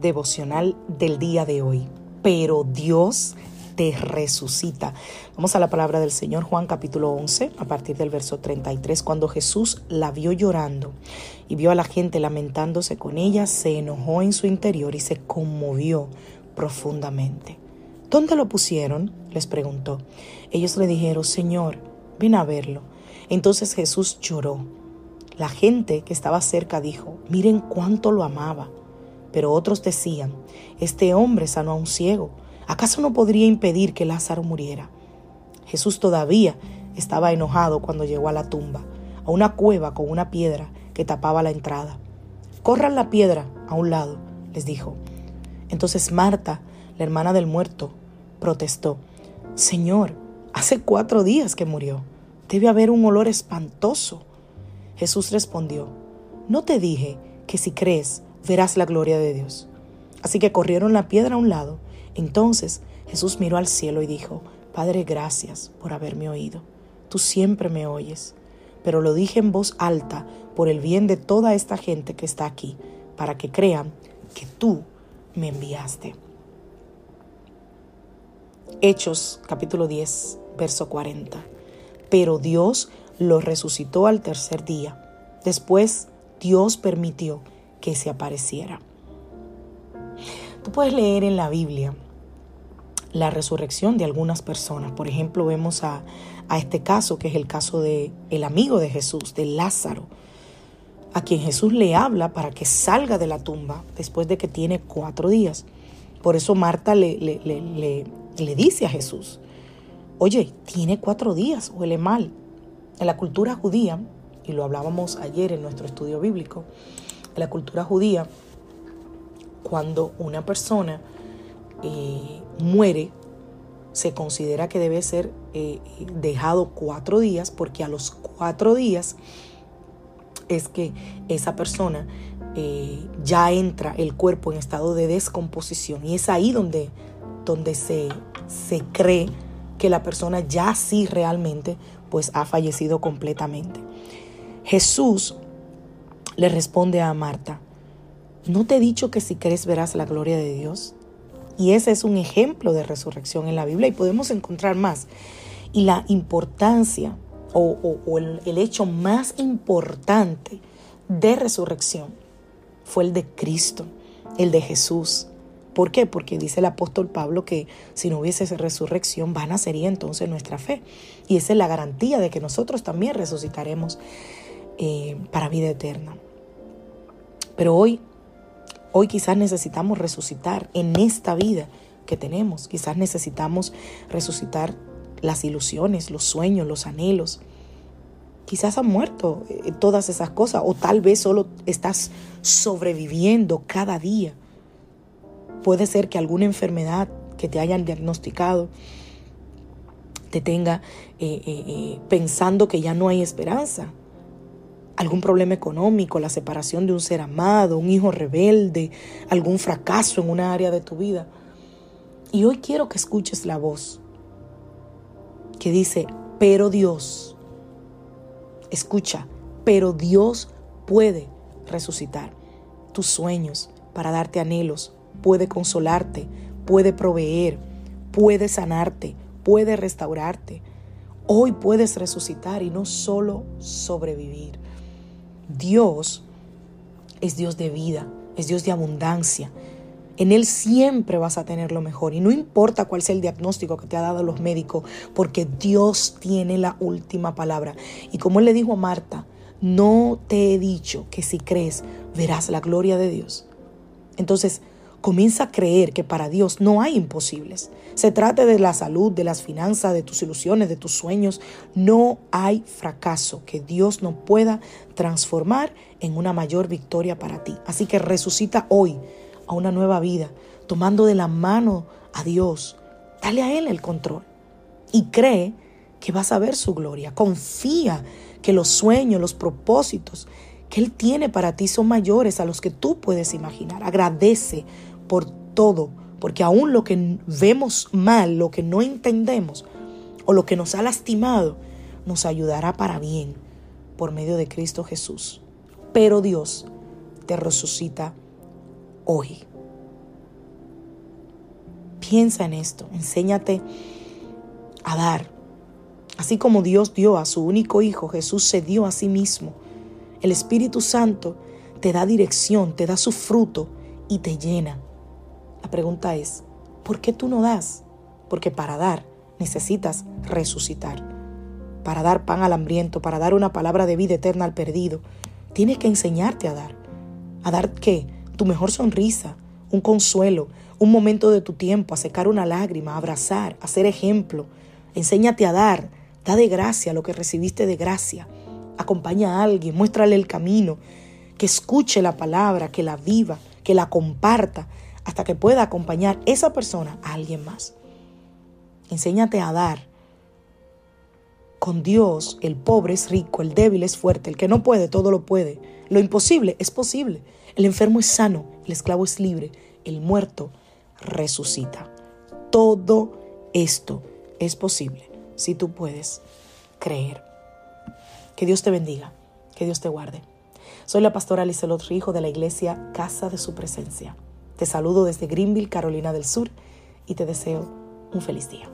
Devocional del día de hoy. Pero Dios te resucita. Vamos a la palabra del Señor, Juan capítulo 11, a partir del verso 33. Cuando Jesús la vio llorando y vio a la gente lamentándose con ella, se enojó en su interior y se conmovió profundamente. ¿Dónde lo pusieron? les preguntó. Ellos le dijeron, Señor, ven a verlo. Entonces Jesús lloró. La gente que estaba cerca dijo, miren cuánto lo amaba. Pero otros decían, este hombre sanó a un ciego. ¿Acaso no podría impedir que Lázaro muriera? Jesús todavía estaba enojado cuando llegó a la tumba, a una cueva con una piedra que tapaba la entrada. Corran la piedra a un lado, les dijo. Entonces Marta, la hermana del muerto, protestó. Señor, hace cuatro días que murió. Debe haber un olor espantoso. Jesús respondió, ¿no te dije que si crees verás la gloria de Dios. Así que corrieron la piedra a un lado. Entonces Jesús miró al cielo y dijo, Padre, gracias por haberme oído. Tú siempre me oyes. Pero lo dije en voz alta por el bien de toda esta gente que está aquí, para que crean que tú me enviaste. Hechos capítulo 10, verso 40. Pero Dios lo resucitó al tercer día. Después Dios permitió que se apareciera. Tú puedes leer en la Biblia la resurrección de algunas personas. Por ejemplo, vemos a, este caso, que es el caso de el amigo de Jesús, de Lázaro, a quien Jesús le habla para que salga de la tumba después de que tiene cuatro días. Por eso Marta le, le, le, le dice a Jesús, oye, tiene cuatro días, huele mal. En la cultura judía, y lo hablábamos ayer en nuestro estudio bíblico, la cultura judía, cuando una persona eh, muere, se considera que debe ser eh, dejado cuatro días, porque a los cuatro días es que esa persona eh, ya entra el cuerpo en estado de descomposición y es ahí donde, donde se, se cree que la persona ya sí realmente pues ha fallecido completamente. Jesús le responde a Marta, ¿no te he dicho que si crees verás la gloria de Dios? Y ese es un ejemplo de resurrección en la Biblia y podemos encontrar más. Y la importancia o, el, hecho más importante de resurrección fue el de Cristo, el de Jesús. ¿Por qué? Porque dice el apóstol Pablo que si no hubiese resurrección, vana sería entonces nuestra fe. Y esa es la garantía de que nosotros también resucitaremos eh, para vida eterna. Pero hoy, hoy quizás necesitamos resucitar en esta vida que tenemos. Quizás necesitamos resucitar las ilusiones, los sueños, los anhelos. Quizás han muerto eh, todas esas cosas o tal vez solo estás sobreviviendo cada día. Puede ser que alguna enfermedad que te hayan diagnosticado te tenga eh, pensando que ya no hay esperanza algún problema económico, la separación de un ser amado, un hijo rebelde, algún fracaso en una área de tu vida. Y hoy quiero que escuches la voz que dice, pero Dios, escucha, pero Dios puede resucitar tus sueños para darte anhelos, puede consolarte, puede proveer, puede sanarte, puede restaurarte. Hoy puedes resucitar y no solo sobrevivir. Dios es Dios de vida, es Dios de abundancia. En Él siempre vas a tener lo mejor y no importa cuál sea el diagnóstico que te ha dado los médicos, porque Dios tiene la última palabra. Y como Él le dijo a Marta, no te he dicho que si crees verás la gloria de Dios. Entonces, Comienza a creer que para Dios no hay imposibles. Se trate de la salud, de las finanzas, de tus ilusiones, de tus sueños. No hay fracaso que Dios no pueda transformar en una mayor victoria para ti. Así que resucita hoy a una nueva vida, tomando de la mano a Dios. Dale a Él el control y cree que vas a ver su gloria. Confía que los sueños, los propósitos que Él tiene para ti son mayores a los que tú puedes imaginar. Agradece por todo, porque aún lo que vemos mal, lo que no entendemos o lo que nos ha lastimado, nos ayudará para bien por medio de Cristo Jesús. Pero Dios te resucita hoy. Piensa en esto, enséñate a dar. Así como Dios dio a su único Hijo, Jesús se dio a sí mismo. El Espíritu Santo te da dirección, te da su fruto y te llena. Pregunta es, ¿por qué tú no das? Porque para dar necesitas resucitar. Para dar pan al hambriento, para dar una palabra de vida eterna al perdido, tienes que enseñarte a dar. ¿A dar qué? Tu mejor sonrisa, un consuelo, un momento de tu tiempo, a secar una lágrima, a abrazar, a ser ejemplo. Enséñate a dar, da de gracia lo que recibiste de gracia. Acompaña a alguien, muéstrale el camino, que escuche la palabra, que la viva, que la comparta, hasta que pueda acompañar esa persona a alguien más. Enséñate a dar. Con Dios, el pobre es rico, el débil es fuerte, el que no puede, todo lo puede. Lo imposible es posible. El enfermo es sano, el esclavo es libre, el muerto resucita. Todo esto es posible si tú puedes creer. Que Dios te bendiga, que Dios te guarde. Soy la pastora Lizelot Rijo de la iglesia Casa de Su Presencia. Te saludo desde Greenville, Carolina del Sur, y te deseo un feliz día.